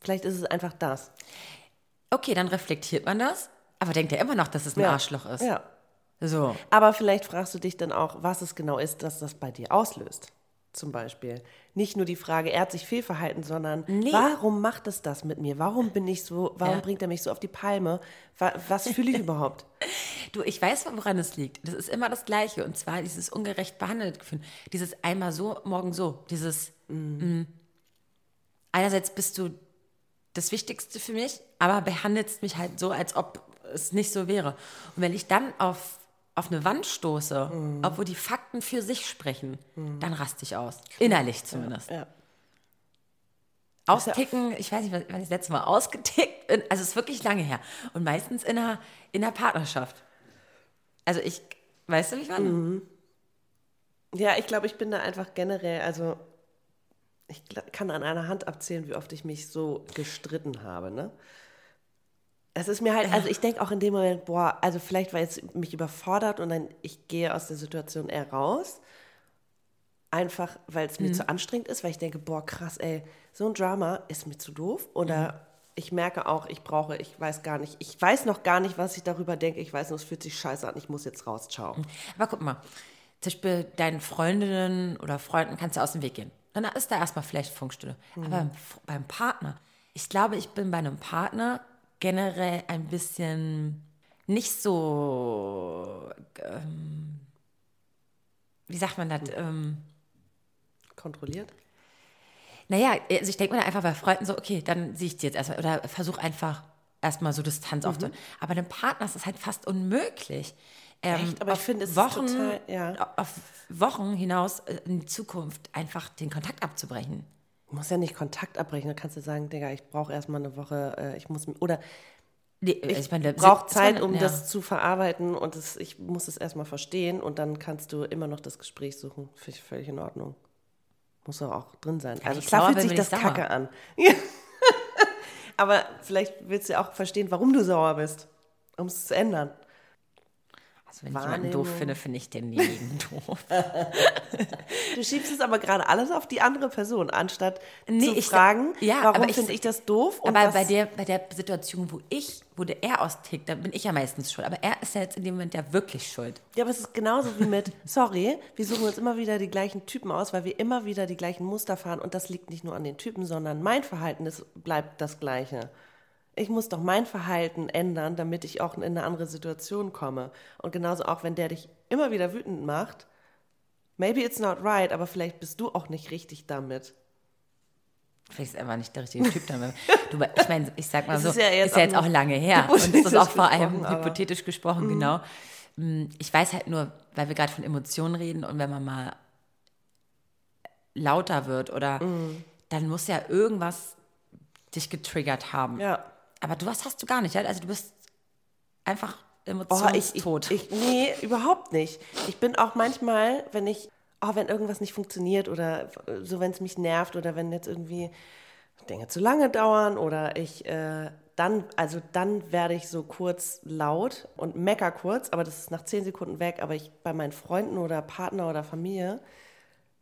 [SPEAKER 2] Vielleicht ist es einfach das.
[SPEAKER 1] okay, dann reflektiert man das, aber denkt ja immer noch, dass es ein
[SPEAKER 2] Ja.
[SPEAKER 1] Arschloch ist.
[SPEAKER 2] Ja.
[SPEAKER 1] So.
[SPEAKER 2] Aber vielleicht fragst du dich dann auch, was es genau ist, dass das bei dir auslöst. Zum Beispiel. Nicht nur die Frage, er hat sich fehlverhalten, sondern
[SPEAKER 1] Nee.
[SPEAKER 2] warum macht es das mit mir? Warum bin ich so, warum
[SPEAKER 1] Ja.
[SPEAKER 2] bringt er mich so auf die Palme? Wa- Was fühle ich überhaupt?
[SPEAKER 1] Du, ich weiß, woran es liegt. Das ist immer das Gleiche. Und zwar dieses ungerecht behandelt Gefühl. Dieses einmal so, morgen so. Dieses, mm. einerseits bist du das Wichtigste für mich, aber behandelst mich halt so, als ob es nicht so wäre. Und wenn ich dann auf, auf eine Wand stoße, obwohl die Fakten für sich sprechen, dann raste ich aus. Innerlich zumindest.
[SPEAKER 2] Ja.
[SPEAKER 1] Austicken, ich weiß nicht, wann ich das letzte Mal ausgetickt bin. Also es ist wirklich lange her. Und meistens in einer, in einer Partnerschaft. Also ich, weißt du, wie ich meine?
[SPEAKER 2] Ja, ich glaube, ich bin da einfach generell, also ich kann an einer Hand abzählen, wie oft ich mich so gestritten habe, ne? Es ist mir halt, also ich denke auch in dem Moment, boah, also vielleicht war jetzt mich überfordert und dann ich gehe aus der Situation eher raus. Einfach, weil es mir zu anstrengend ist, weil ich denke, boah, krass, ey, so ein Drama ist mir zu doof. Oder ich merke auch, ich brauche, ich weiß gar nicht, ich weiß noch gar nicht, was ich darüber denke. Ich weiß nur, es fühlt sich scheiße an, ich muss jetzt raus, ciao.
[SPEAKER 1] Aber guck mal, zum Beispiel deinen Freundinnen oder Freunden kannst du aus dem Weg gehen. Dann ist da erstmal vielleicht Funkstunde. Aber beim, beim Partner, ich glaube, ich bin bei einem Partner generell ein bisschen nicht so, ähm, wie sagt man das? Ähm,
[SPEAKER 2] Kontrolliert?
[SPEAKER 1] naja, also ich denke mir einfach bei Freunden so, okay, dann sehe ich die jetzt erstmal oder versuche einfach erstmal so Distanz aufzunehmen. Aber einem Partner ist es halt fast unmöglich. Ähm,
[SPEAKER 2] Echt? Aber ich
[SPEAKER 1] auf
[SPEAKER 2] finde, es
[SPEAKER 1] Wochen,
[SPEAKER 2] total- ja.
[SPEAKER 1] auf Wochen hinaus äh, in die Zukunft einfach den Kontakt abzubrechen.
[SPEAKER 2] Du musst ja nicht Kontakt abbrechen. Da kannst du sagen, Digga, ich brauche erstmal eine Woche, äh, ich muss, oder
[SPEAKER 1] Nee,
[SPEAKER 2] ich,
[SPEAKER 1] ich
[SPEAKER 2] brauche Zeit, um
[SPEAKER 1] ja.
[SPEAKER 2] das zu verarbeiten und das, ich muss es erstmal verstehen und dann kannst du immer noch das Gespräch suchen. Finde ich völlig in Ordnung. Muss doch auch drin sein. Also
[SPEAKER 1] ich
[SPEAKER 2] klar fühlt sich das kacke an. Ja. Aber vielleicht willst du ja auch verstehen, warum du sauer bist, um es zu ändern.
[SPEAKER 1] Also wenn ich jemanden doof finde, finde ich denjenigen doof.
[SPEAKER 2] Du schiebst es aber gerade alles auf die andere Person, anstatt
[SPEAKER 1] Nee,
[SPEAKER 2] zu fragen,
[SPEAKER 1] ja, aber
[SPEAKER 2] warum finde ich das doof?
[SPEAKER 1] Aber bei der, bei der Situation, wo ich, wo der er austickt, da bin ich ja meistens schuld. Aber er ist ja jetzt in dem Moment ja wirklich schuld.
[SPEAKER 2] Ja, aber es ist genauso wie mit, sorry, wir suchen uns immer wieder die gleichen Typen aus, weil wir immer wieder die gleichen Muster fahren und das liegt nicht nur an den Typen, sondern mein Verhalten ist, bleibt das gleiche. Ich muss doch mein Verhalten ändern, damit ich auch in eine andere Situation komme. Und genauso auch, wenn der dich immer wieder wütend macht, maybe it's not right, aber vielleicht bist du auch nicht richtig damit.
[SPEAKER 1] Vielleicht ist er einfach nicht der richtige Typ damit. Du, ich meine, ich sag mal so,
[SPEAKER 2] ist ja jetzt
[SPEAKER 1] ist ja jetzt
[SPEAKER 2] auch
[SPEAKER 1] auch lange her. Und es ist auch vor allem
[SPEAKER 2] Mhm.
[SPEAKER 1] hypothetisch gesprochen, genau. Mm, Ich weiß halt nur, weil wir gerade von Emotionen reden und wenn man mal lauter wird oder
[SPEAKER 2] Mhm.
[SPEAKER 1] dann muss ja irgendwas dich getriggert haben.
[SPEAKER 2] Ja.
[SPEAKER 1] Aber du, was hast du gar nicht? Also du bist einfach
[SPEAKER 2] Oh, ich, ich,
[SPEAKER 1] emotionstot.
[SPEAKER 2] ich, nee, überhaupt nicht. Ich bin auch manchmal, wenn ich, oh, wenn irgendwas nicht funktioniert oder so, wenn es mich nervt oder wenn jetzt irgendwie Dinge zu lange dauern oder ich äh, dann, also dann werde ich so kurz laut und mecker kurz, aber das ist nach zehn Sekunden weg. Aber ich bei meinen Freunden oder Partner oder Familie,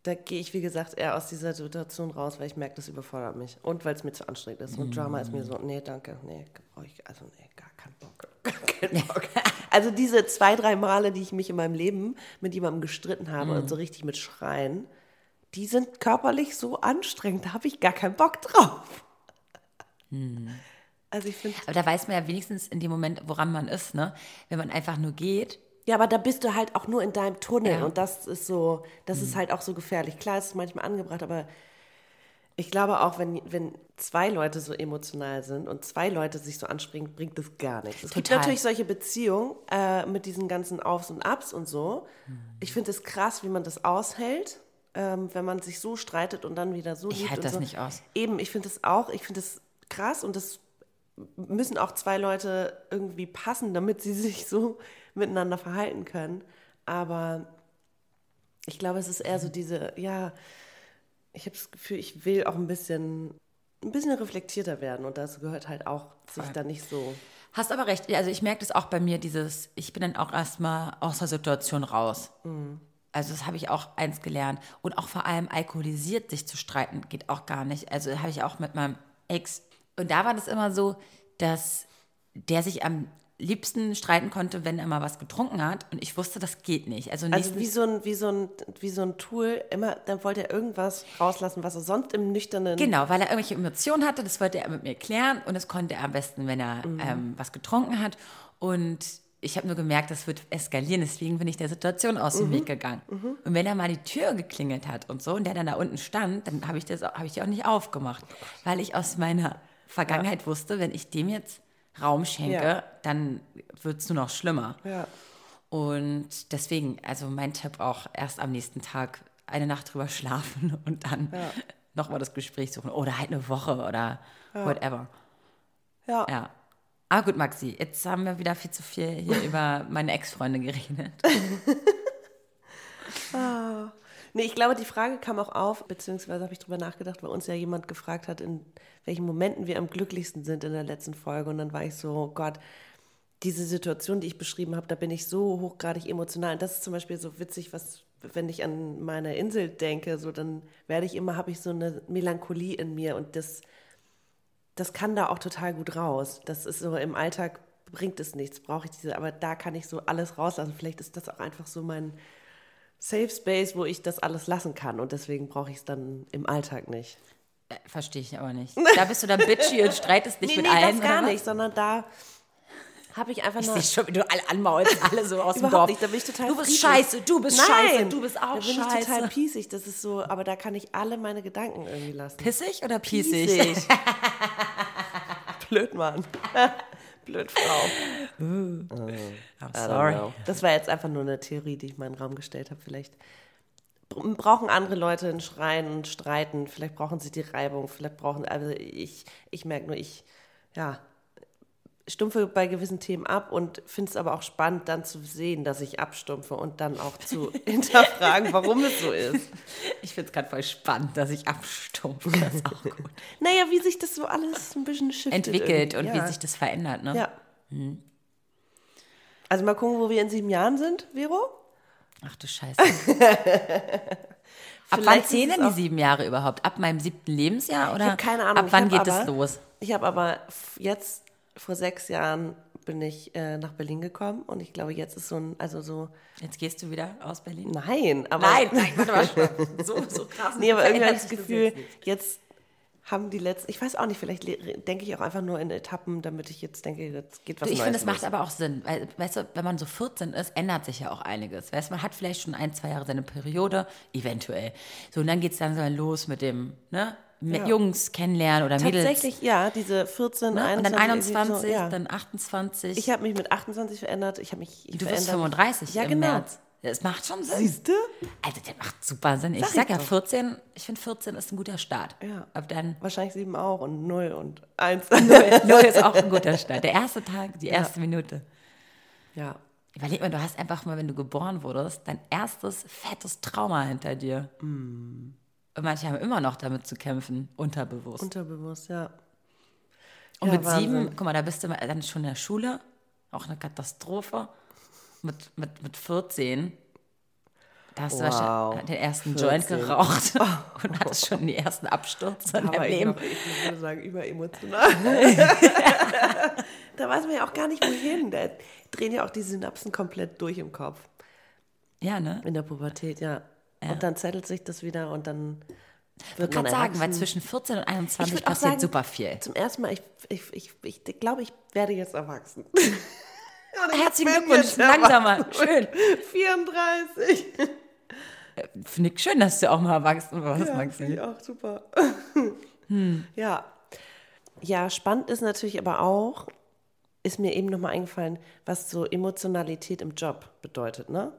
[SPEAKER 2] da gehe ich, wie gesagt, eher aus dieser Situation raus, weil ich merke, das überfordert mich. Und weil es mir zu anstrengend ist. Und Drama ist mir so, nee, danke, nee, brauche ich, also nee, gar keinen Bock. Gar keinen Bock. Also diese zwei, drei Male, die ich mich in meinem Leben mit jemandem gestritten habe und so richtig mit Schreien, die sind körperlich so anstrengend, da habe ich gar keinen Bock drauf. Also ich finde,
[SPEAKER 1] Aber da weiß man ja wenigstens in dem Moment, woran man ist, ne? Wenn man einfach nur geht.
[SPEAKER 2] Ja, aber da bist du halt auch nur in deinem Tunnel
[SPEAKER 1] Ja. Mhm.
[SPEAKER 2] und das ist so, das ist halt auch so gefährlich. Klar, es ist manchmal angebracht, aber ich glaube auch, wenn, wenn zwei Leute so emotional sind und zwei Leute sich so anspringen, bringt das gar nichts. Es gibt natürlich solche Beziehungen äh, mit diesen ganzen Aufs und Abs und so.
[SPEAKER 1] Mhm.
[SPEAKER 2] Ich finde es krass, wie man das aushält, ähm, wenn man sich so streitet und dann wieder so
[SPEAKER 1] Ich halte das
[SPEAKER 2] so.
[SPEAKER 1] nicht aus.
[SPEAKER 2] Eben, ich finde es auch, ich finde es krass und das müssen auch zwei Leute irgendwie passen, damit sie sich so miteinander verhalten können. Aber ich glaube, es ist eher so diese, ja, ich habe das Gefühl, ich will auch ein bisschen, ein bisschen reflektierter werden und dazu gehört halt auch, sich da nicht so.
[SPEAKER 1] Hast aber recht. Also ich merke das auch bei mir, dieses, ich bin dann auch erstmal aus der Situation raus. Also das habe ich auch eins gelernt. Und auch vor allem alkoholisiert sich zu streiten geht auch gar nicht. Also habe ich auch mit meinem Ex. Und da war das immer so, dass der sich am liebsten streiten konnte, wenn er mal was getrunken hat. Und ich wusste, das geht nicht. Also,
[SPEAKER 2] Also wie so ein, wie so ein, wie so ein Tool, immer, dann wollte er irgendwas rauslassen, was er sonst im nüchternen.
[SPEAKER 1] Genau, weil er irgendwelche Emotionen hatte, das wollte er mit mir klären und das konnte er am besten, wenn er ähm, was getrunken hat. Und ich habe nur gemerkt, das wird eskalieren, deswegen bin ich der Situation aus dem Weg gegangen. Und wenn er mal die Tür geklingelt hat und so und der dann da unten stand, dann habe ich, das- hab ich die auch nicht aufgemacht, weil ich aus meiner Vergangenheit wusste, wenn ich dem jetzt Raum schenke,
[SPEAKER 2] Ja.
[SPEAKER 1] dann wird es nur noch schlimmer.
[SPEAKER 2] Ja.
[SPEAKER 1] Und deswegen, also mein Tipp auch, erst am nächsten Tag eine Nacht drüber schlafen und dann nochmal das Gespräch suchen. Oder halt eine Woche oder whatever.
[SPEAKER 2] Ja.
[SPEAKER 1] Ja. Aber gut, Maxi, jetzt haben wir wieder viel zu viel hier über meine Ex-Freunde geredet.
[SPEAKER 2] Nee, ich glaube, die Frage kam auch auf, beziehungsweise habe ich drüber nachgedacht, weil uns ja jemand gefragt hat, in welchen Momenten wir am glücklichsten sind in der letzten Folge. Und dann war ich so, oh Gott, diese Situation, die ich beschrieben habe, da bin ich so hochgradig emotional. Und das ist zum Beispiel so witzig, was, wenn ich an meine Insel denke, so dann werde ich immer, habe ich so eine Melancholie in mir und das, das kann da auch total gut raus. Das ist so im Alltag bringt es nichts, brauche ich diese, aber da kann ich so alles rauslassen. Vielleicht ist das auch einfach so mein Safe Space, wo ich das alles lassen kann und deswegen brauche ich es dann im Alltag nicht.
[SPEAKER 1] Äh, Verstehe ich aber nicht. Da bist du dann bitchy und streitest dich
[SPEAKER 2] Nee,
[SPEAKER 1] mit
[SPEAKER 2] nee,
[SPEAKER 1] allen.
[SPEAKER 2] das gar nicht, sondern da, habe ich einfach
[SPEAKER 1] Ich
[SPEAKER 2] nur.
[SPEAKER 1] sehe schon, wie du alle anmaulst, alle so aus dem Dorf.
[SPEAKER 2] nicht, da bin ich total
[SPEAKER 1] Du bist
[SPEAKER 2] friedlich.
[SPEAKER 1] scheiße, du bist
[SPEAKER 2] Nein,
[SPEAKER 1] scheiße, du bist auch
[SPEAKER 2] da bin
[SPEAKER 1] scheiße.
[SPEAKER 2] ich total piesig. Das ist so, aber da kann ich alle meine Gedanken irgendwie lassen.
[SPEAKER 1] Pissig oder piesig?
[SPEAKER 2] Piesig. Blöd, Mann. Blöd, Frau.
[SPEAKER 1] I'm
[SPEAKER 2] I don't
[SPEAKER 1] sorry.
[SPEAKER 2] Das war jetzt einfach nur eine Theorie, die ich mal in den Raum gestellt habe. Vielleicht br- brauchen andere Leute ein Schreien und Streiten. Vielleicht brauchen sie die Reibung. Vielleicht brauchen, also ich, ich merke nur, ich, ja, stumpfe bei gewissen Themen ab und finde es aber auch spannend, dann zu sehen, dass ich abstumpfe und dann auch zu hinterfragen, warum es so ist.
[SPEAKER 1] Ich finde es gerade voll spannend, dass ich abstumpfe. Das ist auch gut.
[SPEAKER 2] Naja, wie sich das so alles ein bisschen.
[SPEAKER 1] Entwickelt und
[SPEAKER 2] irgendwie. ja.
[SPEAKER 1] wie sich das verändert, ne?
[SPEAKER 2] Ja. Also mal gucken, wo wir in sieben Jahren sind, Vero.
[SPEAKER 1] Ach du Scheiße. Ab wann zählen denn die sieben Jahre überhaupt? Ab meinem siebten Lebensjahr? Oder
[SPEAKER 2] Ich habe keine Ahnung.
[SPEAKER 1] Ab wann geht
[SPEAKER 2] aber,
[SPEAKER 1] es los?
[SPEAKER 2] Ich habe aber jetzt vor sechs Jahren bin ich äh, nach Berlin gekommen und ich glaube, jetzt ist so ein, also so,
[SPEAKER 1] Jetzt gehst du wieder aus Berlin?
[SPEAKER 2] nein, aber.
[SPEAKER 1] Nein, nein, warte mal. So, so krass.
[SPEAKER 2] Nee, aber irgendwie habe ich das Gefühl,
[SPEAKER 1] jetzt
[SPEAKER 2] haben die letzten, ich weiß auch nicht, vielleicht le- denke ich auch einfach nur in Etappen, damit ich jetzt denke, jetzt geht was
[SPEAKER 1] Du, ich finde, es macht aber auch Sinn, weil, weißt du, wenn man so 14 ist, ändert sich ja auch einiges. Weißt du, man hat vielleicht schon ein, zwei Jahre seine Periode, eventuell. So, und dann geht es dann so los mit dem, ne, mit
[SPEAKER 2] Ja.
[SPEAKER 1] Jungs kennenlernen oder Mädels.
[SPEAKER 2] Tatsächlich, ja, diese 14,
[SPEAKER 1] Ne? Und dann
[SPEAKER 2] 21,
[SPEAKER 1] 21,
[SPEAKER 2] so, ja.
[SPEAKER 1] dann 28.
[SPEAKER 2] Ich habe mich mit 28 verändert, ich habe mich
[SPEAKER 1] du
[SPEAKER 2] verändert.
[SPEAKER 1] wirst 35
[SPEAKER 2] ja,
[SPEAKER 1] im
[SPEAKER 2] genau.
[SPEAKER 1] März. Das macht schon Sinn.
[SPEAKER 2] Siehst du?
[SPEAKER 1] Alter, der macht super Sinn. Ich
[SPEAKER 2] Sag
[SPEAKER 1] sag
[SPEAKER 2] ich
[SPEAKER 1] ja,
[SPEAKER 2] doch.
[SPEAKER 1] 14, ich finde 14 ist ein guter Start.
[SPEAKER 2] Ja.
[SPEAKER 1] Ab dann,
[SPEAKER 2] Wahrscheinlich sieben auch und null und eins.
[SPEAKER 1] null ist auch ein guter Start. Der erste Tag, die erste Minute.
[SPEAKER 2] ja.
[SPEAKER 1] Überleg mal, du hast einfach mal, wenn du geboren wurdest, dein erstes fettes Trauma hinter dir.
[SPEAKER 2] Mm.
[SPEAKER 1] Und manche haben immer noch damit zu kämpfen, unterbewusst.
[SPEAKER 2] Unterbewusst, ja.
[SPEAKER 1] Und
[SPEAKER 2] Ja,
[SPEAKER 1] mit sieben,
[SPEAKER 2] Wahnsinn.
[SPEAKER 1] guck mal, da bist du dann schon in der Schule, auch eine Katastrophe. Mit, mit, mit 14, da hast du
[SPEAKER 2] Wow,
[SPEAKER 1] wahrscheinlich den ersten Joint
[SPEAKER 2] 14.
[SPEAKER 1] geraucht und hattest schon die ersten Abstürze in deinem
[SPEAKER 2] ich,
[SPEAKER 1] Leben.
[SPEAKER 2] noch, ich würde sagen, überemotional. da weiß man ja auch gar nicht, wohin. Da drehen ja auch die Synapsen komplett durch im Kopf.
[SPEAKER 1] Ja, ne?
[SPEAKER 2] In der Pubertät, ja. Und dann zettelt sich das wieder und dann
[SPEAKER 1] Ich
[SPEAKER 2] wird
[SPEAKER 1] kann
[SPEAKER 2] man
[SPEAKER 1] sagen, weil zwischen 14 und
[SPEAKER 2] Ich
[SPEAKER 1] 21
[SPEAKER 2] würd auch
[SPEAKER 1] passiert
[SPEAKER 2] sagen,
[SPEAKER 1] super viel.
[SPEAKER 2] Zum ersten Mal, ich, ich, ich, ich glaube, ich werde jetzt erwachsen.
[SPEAKER 1] Herzlichen
[SPEAKER 2] bin
[SPEAKER 1] Glückwunsch, langsamer, schön.
[SPEAKER 2] 34.
[SPEAKER 1] Finde ich schön, dass du auch mal erwachsen warst,
[SPEAKER 2] Ja,
[SPEAKER 1] Maxi.
[SPEAKER 2] finde ich auch super. Ja. Ja, spannend ist natürlich aber auch, ist mir eben nochmal eingefallen, was so Emotionalität im Job bedeutet, ne?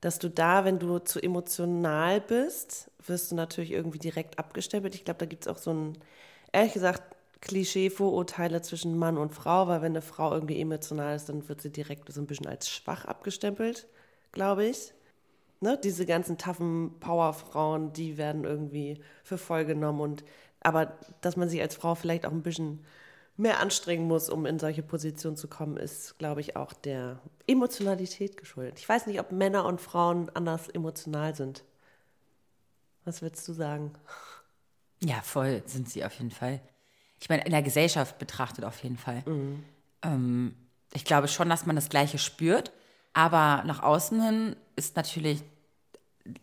[SPEAKER 2] Dass du da, wenn du zu emotional bist, wirst du natürlich irgendwie direkt abgestempelt. Ich glaube, da gibt es auch so ein, ehrlich gesagt, Klischee-Vorurteile zwischen Mann und Frau, weil wenn eine Frau irgendwie emotional ist, dann wird sie direkt so ein bisschen als schwach abgestempelt, glaube ich. Ne? Diese ganzen taffen Powerfrauen, die werden irgendwie für voll genommen und aber dass man sich als Frau vielleicht auch ein bisschen mehr anstrengen muss, um in solche Positionen zu kommen, ist, glaube ich, auch der Emotionalität geschuldet. Ich weiß nicht, ob Männer und Frauen anders emotional sind. Was würdest du sagen?
[SPEAKER 1] Ja, voll sind sie auf jeden Fall. Ich meine, in der Gesellschaft betrachtet auf jeden Fall. Ähm, ich glaube schon, dass man das Gleiche spürt, aber nach außen hin ist natürlich,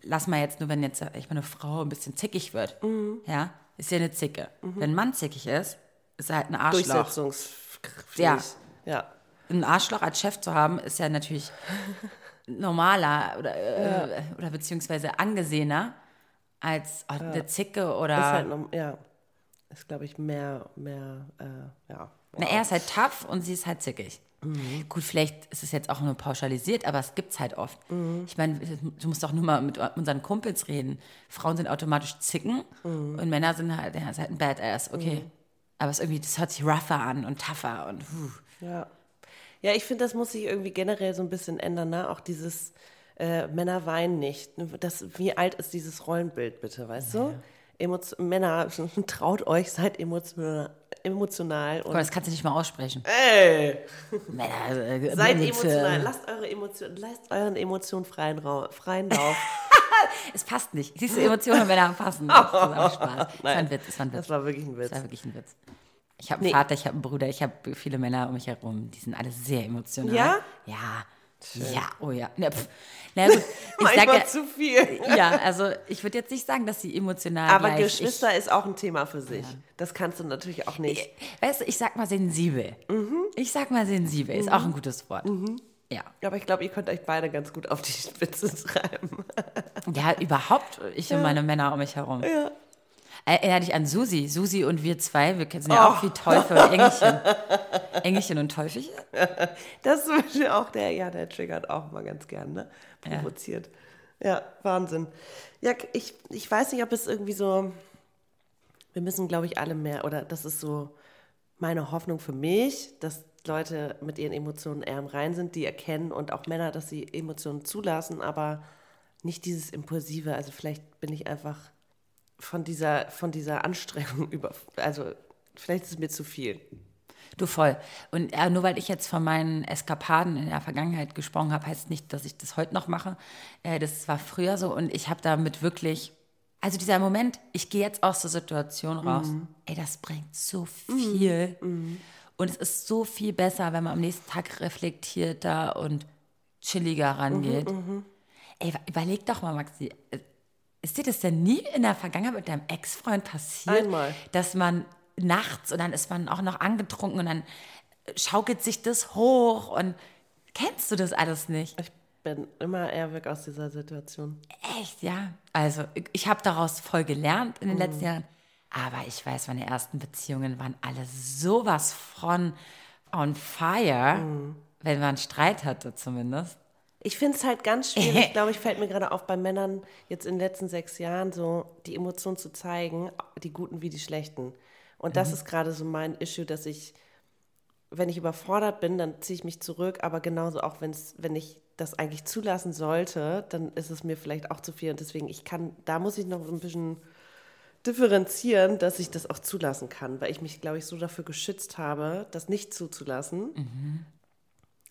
[SPEAKER 1] lass mal jetzt nur, wenn jetzt ich meine, eine Frau ein bisschen zickig wird, ja, ist ja eine Zicke. Wenn ein Mann zickig ist, ist er halt ein Arschloch.
[SPEAKER 2] Durchsetzungsfähig.
[SPEAKER 1] Ja.
[SPEAKER 2] Ja.
[SPEAKER 1] Ein Arschloch als Chef zu haben, ist ja natürlich normaler oder, äh, oder beziehungsweise angesehener als oh, eine Zicke oder.
[SPEAKER 2] Ist halt, ja. Ist, glaube ich, mehr, mehr, äh, ja.
[SPEAKER 1] Na, er ist halt tough und sie ist halt zickig. Gut, vielleicht ist es jetzt auch nur pauschalisiert, aber es gibt's halt oft. Ich meine, du musst doch nur mal mit unseren Kumpels reden. Frauen sind automatisch Zicken und Männer sind halt, ja, ist halt ein Badass, okay. Aber es ist irgendwie, das hört sich rougher an und tougher und puh.
[SPEAKER 2] Ja. Ja, ich finde, das muss sich irgendwie generell so ein bisschen ändern, ne? Auch dieses äh, Männer weinen nicht. Das, wie alt ist dieses Rollenbild bitte, weißt du? Emotio Männer, traut euch, seid emotional, emotional und
[SPEAKER 1] mal, das kannst du nicht mal aussprechen.
[SPEAKER 2] ey,
[SPEAKER 1] Männer, äh,
[SPEAKER 2] seid
[SPEAKER 1] mit,
[SPEAKER 2] emotional.
[SPEAKER 1] äh,
[SPEAKER 2] Lasst eure Emotionen, lasst euren Emotionen freien, freien Lauf.
[SPEAKER 1] Es passt nicht. Siehst du, Emotionen und Männer passen. Das ist auch Spaß. Das war ein Witz, das war ein Witz.
[SPEAKER 2] Das war wirklich ein Witz.
[SPEAKER 1] Das war wirklich ein Witz. Ich habe einen
[SPEAKER 2] Nee.
[SPEAKER 1] Vater, ich habe einen Bruder, ich habe viele Männer um mich herum, die sind alle sehr emotional.
[SPEAKER 2] Ja?
[SPEAKER 1] Ja, Ja, oh ja. Na. Na gut, ich sag
[SPEAKER 2] Manchmal
[SPEAKER 1] ja,
[SPEAKER 2] zu viel.
[SPEAKER 1] ja, also ich würde jetzt nicht sagen, dass sie emotional
[SPEAKER 2] Aber
[SPEAKER 1] gleich.
[SPEAKER 2] Geschwister ist auch ein Thema für sich. Das kannst du natürlich auch nicht.
[SPEAKER 1] Ich, weißt du, ich sag mal sensibel.
[SPEAKER 2] Mhm.
[SPEAKER 1] Ich sag mal sensibel, ist auch ein gutes Wort. Ja.
[SPEAKER 2] Aber ich glaube, ihr könnt euch beide ganz gut auf die Spitze treiben.
[SPEAKER 1] Ja, überhaupt ich und meine Männer um mich herum.
[SPEAKER 2] Ja.
[SPEAKER 1] Erinnere dich an Susi. Susi und wir zwei, wir sind ja auch wie Teufel und Engelchen. Engelchen und Teufelchen?
[SPEAKER 2] Das ist zum Beispiel auch der, ja, der triggert auch mal ganz gern, ne? Provoziert. Ja, Wahnsinn. Ja, ich, ich weiß nicht, ob es irgendwie so, wir müssen, glaube ich, alle mehr, oder das ist so meine Hoffnung für mich, dass Leute mit ihren Emotionen eher im Rein sind, die erkennen und auch Männer, dass sie Emotionen zulassen, aber nicht dieses Impulsive. Also vielleicht bin ich einfach von dieser, von dieser Anstrengung über, also vielleicht ist es mir zu viel.
[SPEAKER 1] Du voll. Und äh, nur weil ich jetzt von meinen Eskapaden in der Vergangenheit gesprochen habe, heißt nicht, dass ich das heute noch mache. Äh, das war früher so und ich habe damit wirklich, also dieser Moment, ich gehe jetzt aus der Situation raus, ey, das bringt so viel. Und es ist so viel besser, wenn man am nächsten Tag reflektierter und chilliger rangeht. Ey, überleg doch mal, Maxi, äh, ist dir das denn nie in der Vergangenheit mit deinem Ex-Freund passiert,
[SPEAKER 2] Einmal.
[SPEAKER 1] dass man nachts und dann ist man auch noch angetrunken und dann schaukelt sich das hoch und kennst du das alles nicht?
[SPEAKER 2] Ich bin immer eher weg aus dieser Situation.
[SPEAKER 1] Echt, ja. Also ich, habe daraus voll gelernt in den letzten Jahren. Aber ich weiß, meine ersten Beziehungen waren alle sowas von on fire, wenn man Streit hatte zumindest.
[SPEAKER 2] Ich finde es halt ganz schwierig, glaube ich, fällt mir gerade auf bei Männern jetzt in den letzten sechs Jahren so, die Emotionen zu zeigen, die guten wie die schlechten. Und das ist gerade so mein Issue, dass ich, wenn ich überfordert bin, dann ziehe ich mich zurück, aber genauso auch, wenn's, wenn ich das eigentlich zulassen sollte, dann ist es mir vielleicht auch zu viel. Und deswegen, ich kann, da muss ich noch so ein bisschen differenzieren, dass ich das auch zulassen kann, weil ich mich, glaube ich, so dafür geschützt habe, das nicht zuzulassen.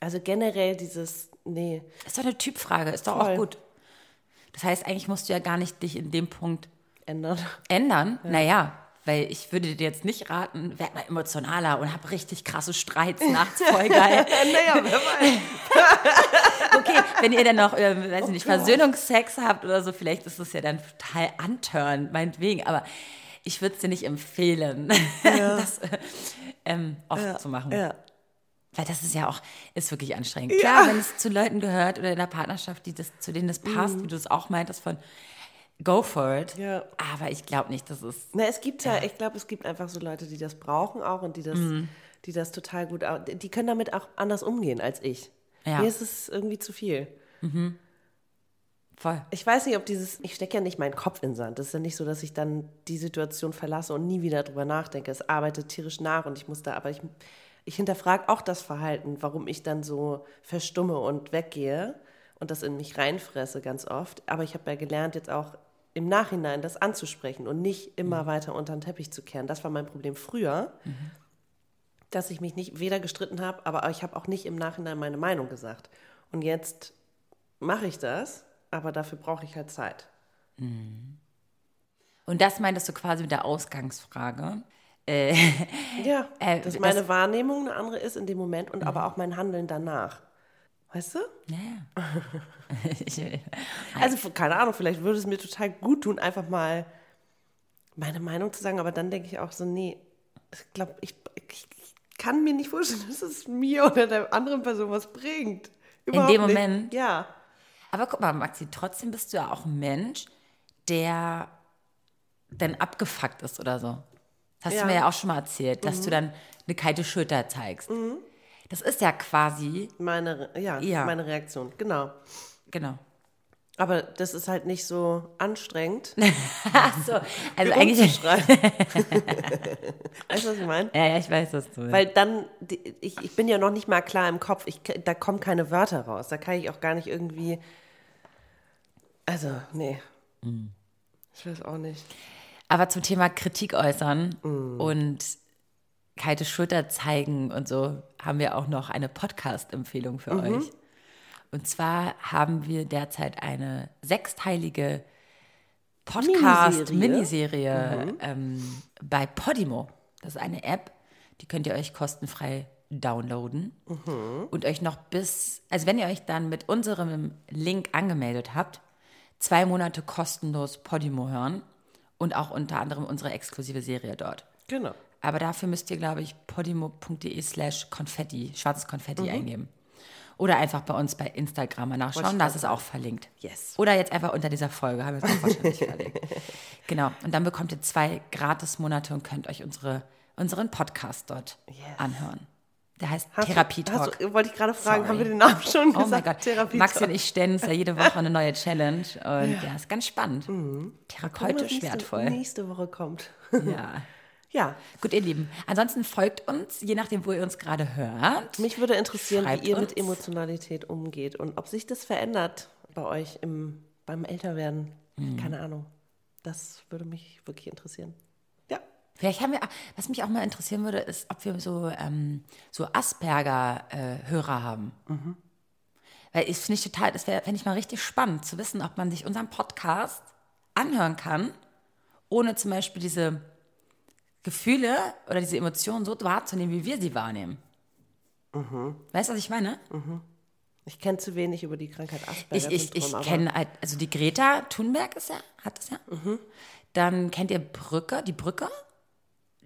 [SPEAKER 2] Also generell dieses, nee,
[SPEAKER 1] Ist doch eine Typfrage, ist doch
[SPEAKER 2] Voll.
[SPEAKER 1] auch gut. Das heißt, eigentlich musst du ja gar nicht dich in dem Punkt
[SPEAKER 2] ändern.
[SPEAKER 1] ändern. Naja, weil ich würde dir jetzt nicht raten, werd mal emotionaler und hab richtig krasse Streits nachts, voll geil.
[SPEAKER 2] naja, wer weiß.
[SPEAKER 1] Okay, wenn ihr dann noch, äh, weiß ich nicht, Versöhnungsex habt oder so, vielleicht ist das ja dann total antörn, meinetwegen, aber ich würde es dir nicht empfehlen, das äh, ähm, oft zu machen.
[SPEAKER 2] Ja.
[SPEAKER 1] Weil das ist ja auch, ist wirklich anstrengend. Klar, wenn es zu Leuten gehört oder in der Partnerschaft, die das, zu denen das passt, wie du es auch meintest, von go for it.
[SPEAKER 2] Mhm. Ja.
[SPEAKER 1] Aber ich glaube nicht, dass es.
[SPEAKER 2] Na, es gibt ja, ich glaube, es gibt einfach so Leute, die das brauchen auch und die das,
[SPEAKER 1] Mhm.
[SPEAKER 2] die das total gut, die können damit auch anders umgehen als ich.
[SPEAKER 1] Ja.
[SPEAKER 2] Mir ist es irgendwie zu viel.
[SPEAKER 1] Voll.
[SPEAKER 2] Ich weiß nicht, ob dieses, ich stecke ja nicht meinen Kopf in den Sand. Das ist ja nicht so, dass ich dann die Situation verlasse und nie wieder drüber nachdenke. Es arbeitet tierisch nach und ich muss da, aber ich, ich hinterfrage auch das Verhalten, warum ich dann so verstumme und weggehe und das in mich reinfresse ganz oft. Aber ich habe ja gelernt, jetzt auch im Nachhinein das anzusprechen und nicht immer weiter unter den Teppich zu kehren. Das war mein Problem früher, dass ich mich nicht weder gestritten habe, aber ich habe auch nicht im Nachhinein meine Meinung gesagt. Und jetzt mache ich das, aber dafür brauche ich halt Zeit.
[SPEAKER 1] Und das meintest du quasi mit der Ausgangsfrage. Äh,
[SPEAKER 2] Ja,
[SPEAKER 1] Äh,
[SPEAKER 2] dass
[SPEAKER 1] das-
[SPEAKER 2] meine Wahrnehmung eine andere ist in dem Moment und aber auch mein Handeln danach. Weißt du?
[SPEAKER 1] ja.
[SPEAKER 2] Also, keine Ahnung, vielleicht würde es mir total gut tun, einfach mal meine Meinung zu sagen, aber dann denke ich auch so, nee, ich glaube, ich, ich, kann mir nicht vorstellen, dass es mir oder der anderen Person was bringt. Überhaupt
[SPEAKER 1] dem
[SPEAKER 2] nicht.
[SPEAKER 1] Moment?
[SPEAKER 2] Ja.
[SPEAKER 1] Aber guck mal, Maxi, trotzdem bist du ja auch ein Mensch, der dann abgefuckt ist oder so. Das hast
[SPEAKER 2] Ja.
[SPEAKER 1] du mir ja auch schon mal erzählt, dass du dann eine kalte Schulter zeigst. Das ist ja quasi,
[SPEAKER 2] Meine, ja,
[SPEAKER 1] Ja.
[SPEAKER 2] meine Reaktion, genau.
[SPEAKER 1] genau.
[SPEAKER 2] Aber das ist halt nicht so anstrengend,
[SPEAKER 1] so, also eigentlich.
[SPEAKER 2] weißt du, was ich meine?
[SPEAKER 1] Ja, ja, ich weiß, was du meinst.
[SPEAKER 2] Weil dann, ich, ich bin ja noch nicht mal klar im Kopf, ich, da kommen keine Wörter raus. Da kann ich auch gar nicht irgendwie. Also, nee. Ich weiß auch nicht.
[SPEAKER 1] Aber zum Thema Kritik äußern und kalte Schulter zeigen und so haben wir auch noch eine Podcast-Empfehlung für euch. Und zwar haben wir derzeit eine sechsteilige Podcast-Miniserie ähm, bei Podimo. Das ist eine App, die könnt ihr euch kostenfrei downloaden und euch noch bis, also wenn ihr euch dann mit unserem Link angemeldet habt, zwei Monate kostenlos Podimo hören und auch unter anderem unsere exklusive Serie dort.
[SPEAKER 2] Genau.
[SPEAKER 1] Aber dafür müsst ihr, glaube ich, podimo.de slash Konfetti, schwarzes Konfetti eingeben. Oder einfach bei uns bei Instagram mal nachschauen, das ist auch verlinkt.
[SPEAKER 2] Yes.
[SPEAKER 1] Oder jetzt einfach unter dieser Folge, haben wir es auch wahrscheinlich verlinkt. Genau, und dann bekommt ihr zwei Gratis-Monate und könnt euch unsere, unseren Podcast dort
[SPEAKER 2] Yes.
[SPEAKER 1] anhören. Der heißt
[SPEAKER 2] Hast du-
[SPEAKER 1] Therapie Talk.
[SPEAKER 2] hast du- Wollte ich gerade fragen,
[SPEAKER 1] Sorry.
[SPEAKER 2] haben wir den Namen schon
[SPEAKER 1] Oh mein
[SPEAKER 2] gesagt?
[SPEAKER 1] Gott,
[SPEAKER 2] Therapie Talk.
[SPEAKER 1] und ich stellen uns ja jede Woche eine neue Challenge und ja, ist ganz spannend.
[SPEAKER 2] Was
[SPEAKER 1] Therapeutisch
[SPEAKER 2] nächste-
[SPEAKER 1] wertvoll.
[SPEAKER 2] Nächste Woche kommt.
[SPEAKER 1] Ja.
[SPEAKER 2] Ja,
[SPEAKER 1] Gut, ihr Lieben. Ansonsten folgt uns, je nachdem, wo ihr uns gerade hört.
[SPEAKER 2] mich würde interessieren,
[SPEAKER 1] Schreibt
[SPEAKER 2] wie ihr
[SPEAKER 1] uns.
[SPEAKER 2] mit Emotionalität umgeht und ob sich das verändert bei euch im, beim Älterwerden.
[SPEAKER 1] Mhm.
[SPEAKER 2] Keine Ahnung. Das würde mich wirklich interessieren.
[SPEAKER 1] Vielleicht haben wir, was mich auch mal interessieren würde, ist, ob wir so, ähm, so Asperger-Hörer haben. Weil ich finde ich total, das wäre, fände ich mal richtig spannend zu wissen, ob man sich unseren Podcast anhören kann, ohne zum Beispiel diese Gefühle oder diese Emotionen so wahrzunehmen, wie wir sie wahrnehmen. Weißt du, was ich meine?
[SPEAKER 2] Ich kenne zu wenig über die Krankheit Asperger.
[SPEAKER 1] Ich, ich, ich kenne, halt- also die Greta Thunberg ist ja, hat das ja. Dann kennt ihr Brücke, die Brücke?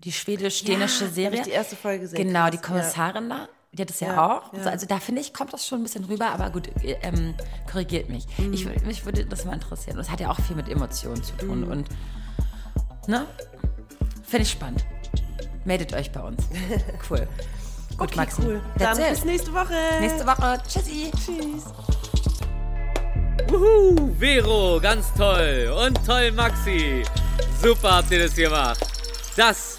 [SPEAKER 1] Die schwedisch-dänische
[SPEAKER 2] Ja,
[SPEAKER 1] Serie.
[SPEAKER 2] ich die erste Folge gesehen.
[SPEAKER 1] Genau, die Kommissarin da. Die hat es ja,
[SPEAKER 2] Ja,
[SPEAKER 1] auch.
[SPEAKER 2] ja.
[SPEAKER 1] Also, also da finde ich, kommt das schon ein bisschen rüber, aber gut, äh, ähm, korrigiert mich.
[SPEAKER 2] Mhm.
[SPEAKER 1] Ich, mich würde das mal interessieren. Und es hat ja auch viel mit Emotionen zu tun.
[SPEAKER 2] Mhm.
[SPEAKER 1] Und, ne? Finde ich spannend. Meldet euch bei uns. Cool. Gut,
[SPEAKER 2] Okay,
[SPEAKER 1] Maxi.
[SPEAKER 2] cool.
[SPEAKER 1] That's
[SPEAKER 2] Dann
[SPEAKER 1] it.
[SPEAKER 2] bis nächste Woche.
[SPEAKER 1] Nächste Woche. Tschüssi.
[SPEAKER 2] Tschüss.
[SPEAKER 3] Wuhu, Vero, ganz toll. Und toll, Maxi. Super habt ihr das gemacht. Das